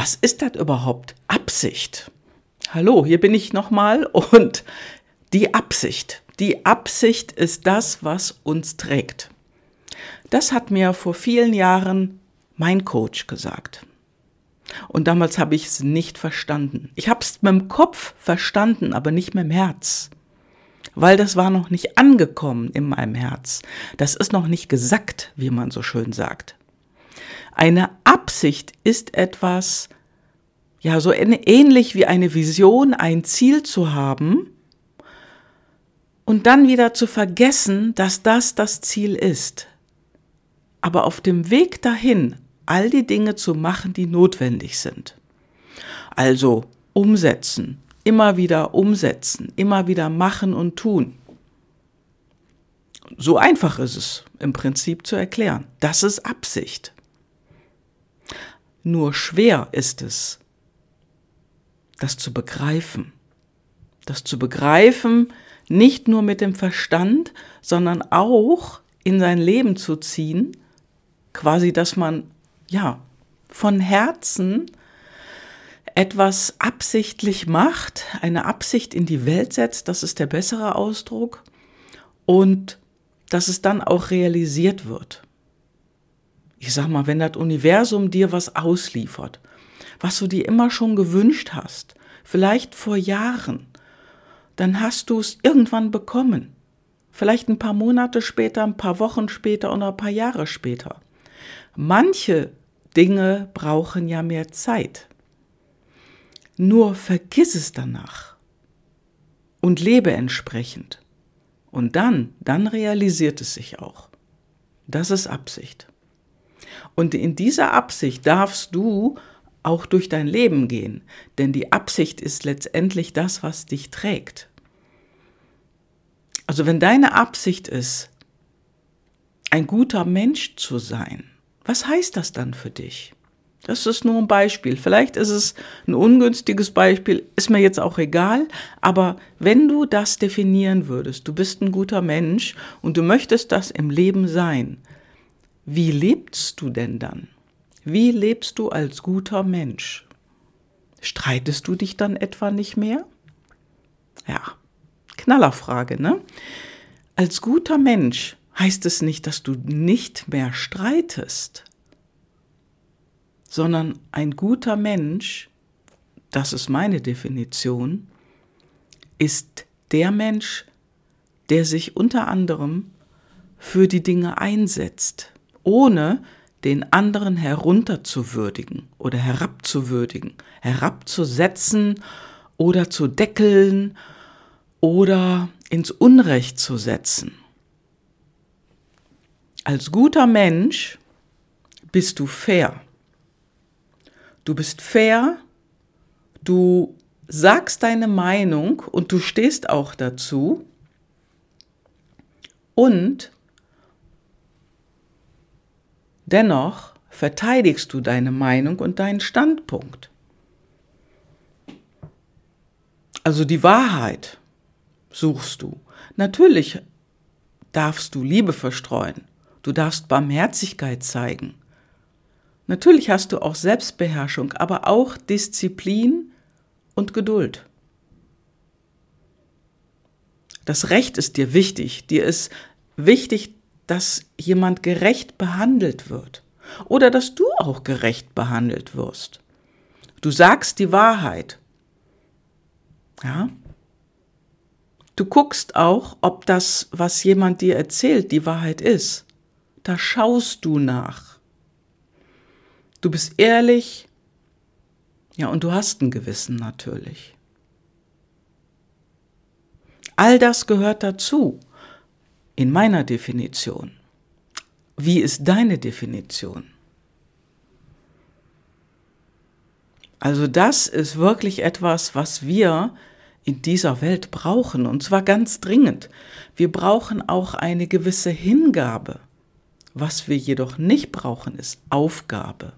Was ist das überhaupt? Absicht. Hallo, hier bin ich nochmal und die Absicht. Die Absicht ist das, was uns trägt. Das hat mir vor vielen Jahren mein Coach gesagt. Und damals habe ich es nicht verstanden. Ich habe es mit dem Kopf verstanden, aber nicht mit dem Herz. Weil das war noch nicht angekommen in meinem Herz. Das ist noch nicht gesackt, wie man so schön sagt. Eine Absicht ist etwas, ja, so ähnlich wie eine Vision, ein Ziel zu haben und dann wieder zu vergessen, dass das das Ziel ist. Aber auf dem Weg dahin all die Dinge zu machen, die notwendig sind. Also umsetzen, immer wieder umsetzen, immer wieder machen und tun. So einfach ist es im Prinzip zu erklären. Das ist Absicht. Nur schwer ist es, das zu begreifen. Das zu begreifen, nicht nur mit dem Verstand, sondern auch in sein Leben zu ziehen, quasi, dass man ja, von Herzen etwas absichtlich macht, eine Absicht in die Welt setzt, das ist der bessere Ausdruck, und dass es dann auch realisiert wird. Ich sag mal, wenn das Universum dir was ausliefert, was du dir immer schon gewünscht hast, vielleicht vor Jahren, dann hast du es irgendwann bekommen. Vielleicht ein paar Monate später, ein paar Wochen später oder ein paar Jahre später. Manche Dinge brauchen ja mehr Zeit. Nur vergiss es danach und lebe entsprechend. Und dann, dann realisiert es sich auch. Das ist Absicht. Und in dieser Absicht darfst du auch durch dein Leben gehen, denn die Absicht ist letztendlich das, was dich trägt. Also wenn deine Absicht ist, ein guter Mensch zu sein, was heißt das dann für dich? Das ist nur ein Beispiel. Vielleicht ist es ein ungünstiges Beispiel, ist mir jetzt auch egal. Aber wenn du das definieren würdest, du bist ein guter Mensch und du möchtest das im Leben sein, wie lebst du denn dann? Wie lebst du als guter Mensch? Streitest du dich dann etwa nicht mehr? Ja, Knallerfrage, ne? Als guter Mensch heißt es nicht, dass du nicht mehr streitest, sondern ein guter Mensch, das ist meine Definition, ist der Mensch, der sich unter anderem für die Dinge einsetzt, ohne den anderen herunterzuwürdigen oder herabzuwürdigen, herabzusetzen oder zu deckeln oder ins Unrecht zu setzen. Als guter Mensch bist du fair. Du bist fair, du sagst deine Meinung und du stehst auch dazu und dennoch verteidigst du deine Meinung und deinen Standpunkt. Also die Wahrheit suchst du. Natürlich darfst du Liebe verstreuen. Du darfst Barmherzigkeit zeigen. Natürlich hast du auch Selbstbeherrschung, aber auch Disziplin und Geduld. Das Recht ist dir wichtig. Dir ist wichtig, dass jemand gerecht behandelt wird oder dass du auch gerecht behandelt wirst. Du sagst die Wahrheit. Ja? Du guckst auch, ob das, was jemand dir erzählt, die Wahrheit ist da schaust du nach. Du bist ehrlich, ja, und du hast ein Gewissen natürlich. All das gehört dazu in meiner Definition. Wie ist deine Definition? Also das ist wirklich etwas, was wir in dieser Welt brauchen, und zwar ganz dringend. Wir brauchen auch eine gewisse Hingabe. Was wir jedoch nicht brauchen, ist Aufgabe.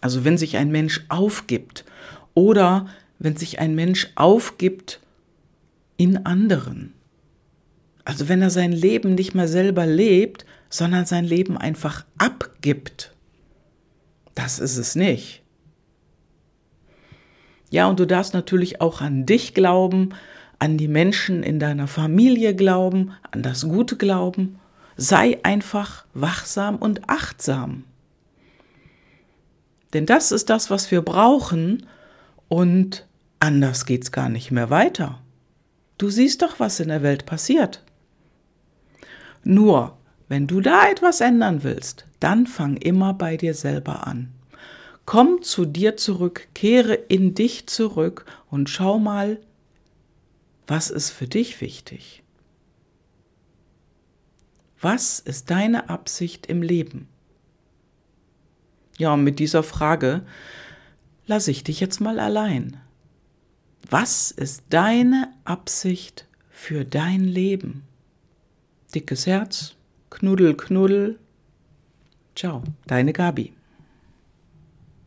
Also wenn sich ein Mensch aufgibt oder wenn sich ein Mensch aufgibt in anderen. Also wenn er sein Leben nicht mehr selber lebt, sondern sein Leben einfach abgibt. Das ist es nicht. Ja, und du darfst natürlich auch an dich glauben, an die Menschen in deiner Familie glauben, an das Gute glauben. Sei einfach wachsam und achtsam. Denn das ist das, was wir brauchen und anders geht's gar nicht mehr weiter. Du siehst doch, was in der Welt passiert. Nur, wenn du da etwas ändern willst, dann fang immer bei dir selber an. Komm zu dir zurück, kehre in dich zurück und schau mal, was ist für dich wichtig? Was ist deine Absicht im Leben? Ja, und mit dieser Frage lasse ich dich jetzt mal allein. Was ist deine Absicht für dein Leben? Dickes Herz, Knuddel, Knuddel. Ciao, deine Gabi.